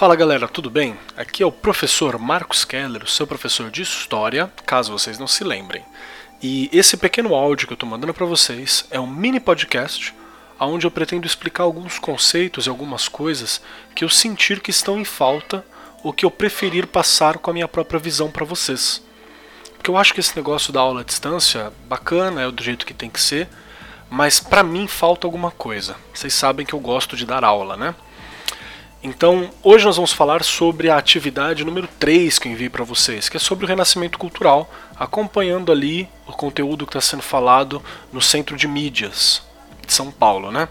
Fala galera, tudo bem? Aqui é o professor Marcos Keller, seu professor de História, caso vocês não se lembrem. E esse pequeno áudio que eu estou mandando para vocês é um mini podcast onde eu pretendo explicar alguns conceitos e algumas coisas que eu sentir que estão em falta ou que eu preferir passar com a minha própria visão para vocês. Porque eu acho que esse negócio da aula à distância, bacana, é do jeito que tem que ser, mas para mim falta alguma coisa. Vocês sabem que eu gosto de dar aula, né? Então, hoje nós vamos falar sobre a atividade número 3 que eu enviei para vocês, que é sobre o renascimento cultural, acompanhando ali o conteúdo que está sendo falado no Centro de Mídias de São Paulo, né?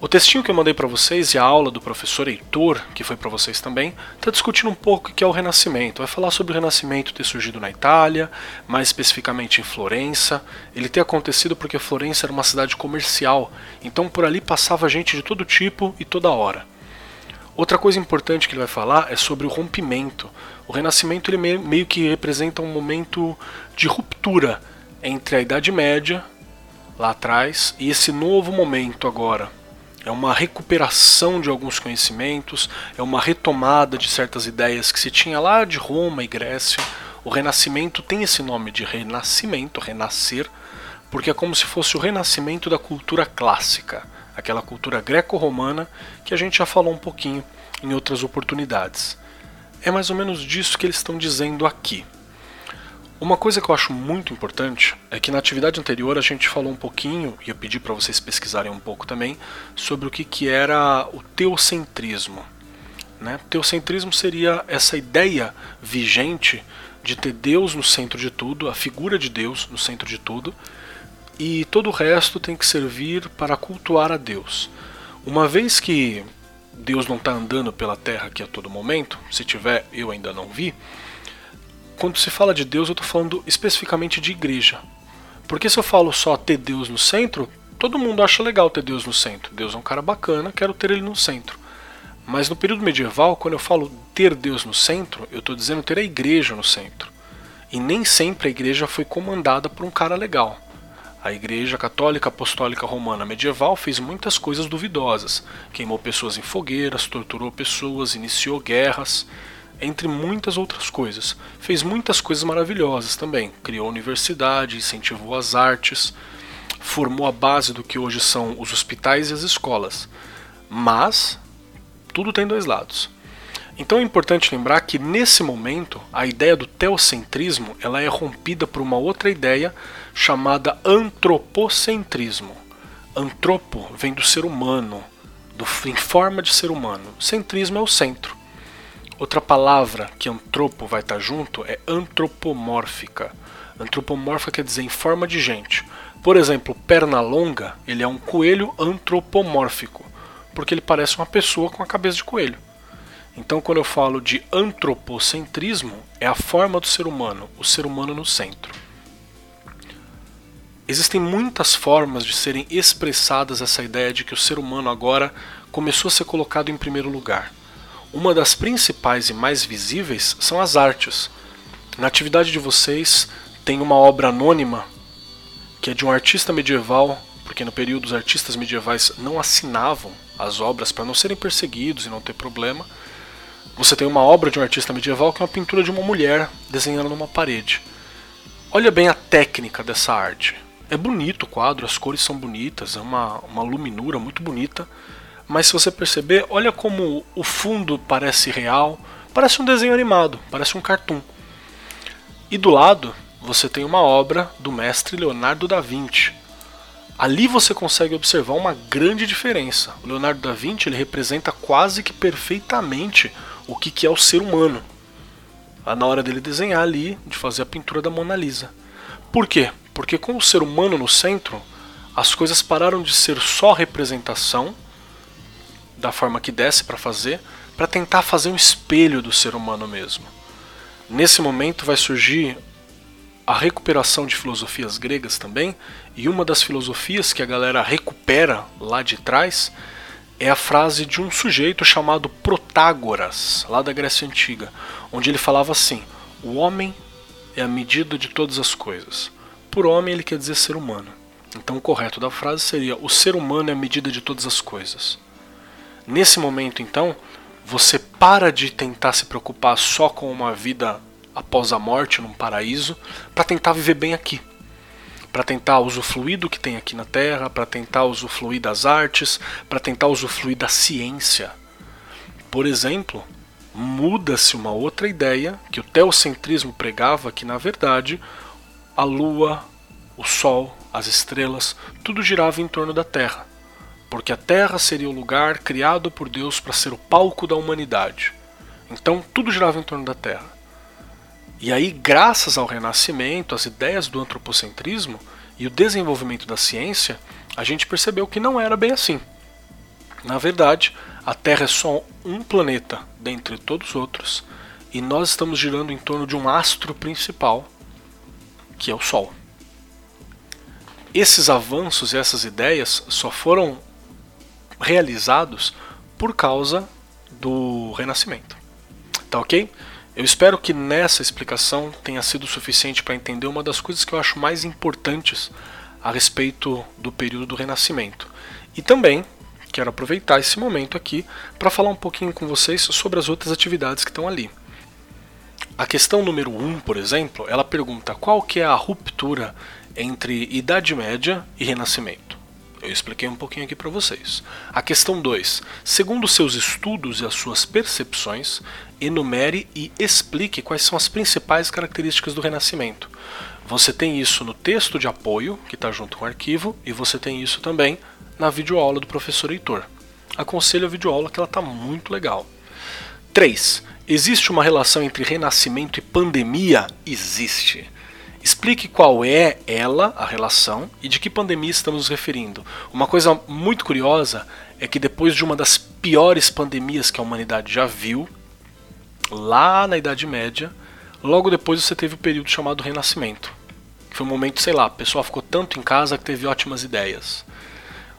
O textinho que eu mandei para vocês e a aula do professor Heitor, que foi para vocês também, está discutindo um pouco o que é o Renascimento. Vai falar sobre o Renascimento ter surgido na Itália, mais especificamente em Florença. Ele ter acontecido porque Florença era uma cidade comercial, então por ali passava gente de todo tipo e toda hora. Outra coisa importante que ele vai falar é sobre o rompimento. O Renascimento ele meio que representa um momento de ruptura entre a Idade Média, lá atrás, e esse novo momento agora. É uma recuperação de alguns conhecimentos, é uma retomada de certas ideias que se tinha lá de Roma e Grécia. O Renascimento tem esse nome de renascimento, renascer, porque é como se fosse o renascimento da cultura clássica aquela cultura greco-romana que a gente já falou um pouquinho em outras oportunidades. É mais ou menos disso que eles estão dizendo aqui. Uma coisa que eu acho muito importante é que na atividade anterior a gente falou um pouquinho, e eu pedi para vocês pesquisarem um pouco também, sobre o que, que era o teocentrismo. Né? Teocentrismo seria essa ideia vigente de ter Deus no centro de tudo, a figura de Deus no centro de tudo, e todo o resto tem que servir para cultuar a Deus. Uma vez que Deus não está andando pela terra aqui a todo momento, se tiver, eu ainda não vi. Quando se fala de Deus, eu estou falando especificamente de igreja. Porque se eu falo só ter Deus no centro, todo mundo acha legal ter Deus no centro. Deus é um cara bacana, quero ter ele no centro. Mas no período medieval, quando eu falo ter Deus no centro, eu estou dizendo ter a igreja no centro. E nem sempre a igreja foi comandada por um cara legal. A Igreja Católica Apostólica Romana medieval fez muitas coisas duvidosas. Queimou pessoas em fogueiras, torturou pessoas, iniciou guerras, entre muitas outras coisas. Fez muitas coisas maravilhosas também. Criou universidade, incentivou as artes, formou a base do que hoje são os hospitais e as escolas. Mas tudo tem dois lados. Então é importante lembrar que nesse momento a ideia do teocentrismo ela é rompida por uma outra ideia chamada antropocentrismo. Antropo vem do ser humano, do, em forma de ser humano. Centrismo é o centro. Outra palavra que antropo vai estar junto é antropomórfica. Antropomórfica quer dizer em forma de gente. Por exemplo, perna longa, ele é um coelho antropomórfico, porque ele parece uma pessoa com a cabeça de coelho. Então, quando eu falo de antropocentrismo, é a forma do ser humano, o ser humano no centro. Existem muitas formas de serem expressadas essa ideia de que o ser humano agora começou a ser colocado em primeiro lugar. Uma das principais e mais visíveis são as artes. Na atividade de vocês tem uma obra anônima que é de um artista medieval, porque no período os artistas medievais não assinavam as obras para não serem perseguidos e não ter problema. Você tem uma obra de um artista medieval que é uma pintura de uma mulher desenhando numa parede. Olha bem a técnica dessa arte. É bonito o quadro, as cores são bonitas, é uma, uma luminura muito bonita. Mas se você perceber, olha como o fundo parece real, parece um desenho animado, parece um cartoon. E do lado você tem uma obra do mestre Leonardo da Vinci. Ali você consegue observar uma grande diferença. O Leonardo da Vinci ele representa quase que perfeitamente o que, que é o ser humano. Na hora dele desenhar ali, de fazer a pintura da Mona Lisa. Por quê? Porque com o ser humano no centro, as coisas pararam de ser só representação da forma que desse para fazer, para tentar fazer um espelho do ser humano mesmo. Nesse momento vai surgir a recuperação de filosofias gregas também, e uma das filosofias que a galera recupera lá de trás é a frase de um sujeito chamado Protágoras, lá da Grécia Antiga, onde ele falava assim: O homem é a medida de todas as coisas. Por homem, ele quer dizer ser humano. Então, o correto da frase seria: O ser humano é a medida de todas as coisas. Nesse momento, então, você para de tentar se preocupar só com uma vida após a morte num paraíso para tentar viver bem aqui. Para tentar usufruir do que tem aqui na Terra, para tentar usufruir das artes, para tentar usufruir da ciência. Por exemplo, muda-se uma outra ideia que o teocentrismo pregava que na verdade a lua, o sol, as estrelas, tudo girava em torno da Terra, porque a Terra seria o lugar criado por Deus para ser o palco da humanidade. Então tudo girava em torno da Terra. E aí, graças ao Renascimento, às ideias do antropocentrismo e o desenvolvimento da ciência, a gente percebeu que não era bem assim. Na verdade, a Terra é só um planeta dentre todos os outros e nós estamos girando em torno de um astro principal, que é o Sol. Esses avanços e essas ideias só foram realizados por causa do Renascimento. Tá ok? Eu espero que nessa explicação tenha sido suficiente para entender uma das coisas que eu acho mais importantes a respeito do período do Renascimento. E também quero aproveitar esse momento aqui para falar um pouquinho com vocês sobre as outras atividades que estão ali. A questão número 1, um, por exemplo, ela pergunta qual que é a ruptura entre Idade Média e Renascimento. Eu expliquei um pouquinho aqui para vocês. A questão 2. Segundo seus estudos e as suas percepções, enumere e explique quais são as principais características do Renascimento. Você tem isso no texto de apoio, que está junto com o arquivo, e você tem isso também na videoaula do professor Heitor. Aconselho a videoaula que ela está muito legal. 3. Existe uma relação entre renascimento e pandemia? Existe. Explique qual é ela, a relação, e de que pandemia estamos nos referindo. Uma coisa muito curiosa é que depois de uma das piores pandemias que a humanidade já viu, lá na Idade Média, logo depois você teve o período chamado Renascimento. Foi um momento, sei lá, o pessoal ficou tanto em casa que teve ótimas ideias.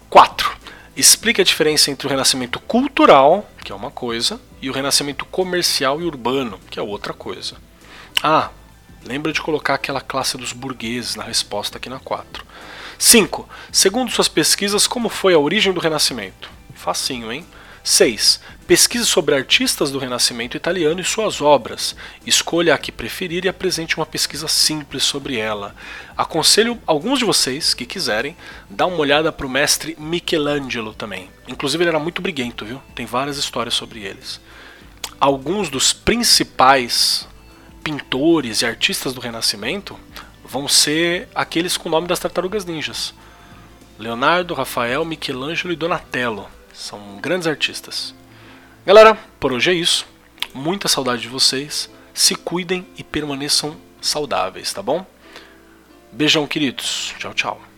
4. Explique a diferença entre o renascimento cultural, que é uma coisa, e o renascimento comercial e urbano, que é outra coisa. Ah, Lembra de colocar aquela classe dos burgueses na resposta aqui na 4. 5. Segundo suas pesquisas, como foi a origem do Renascimento? Facinho, hein? 6. Pesquise sobre artistas do Renascimento italiano e suas obras. Escolha a que preferir e apresente uma pesquisa simples sobre ela. Aconselho alguns de vocês que quiserem dar uma olhada para o mestre Michelangelo também. Inclusive ele era muito briguento, viu? Tem várias histórias sobre eles. Alguns dos principais pintores e artistas do Renascimento vão ser aqueles com o nome das tartarugas ninjas. Leonardo, Rafael, Michelangelo e Donatello. São grandes artistas. Galera, por hoje é isso. Muita saudade de vocês. Se cuidem e permaneçam saudáveis, tá bom? Beijão, queridos. Tchau, tchau.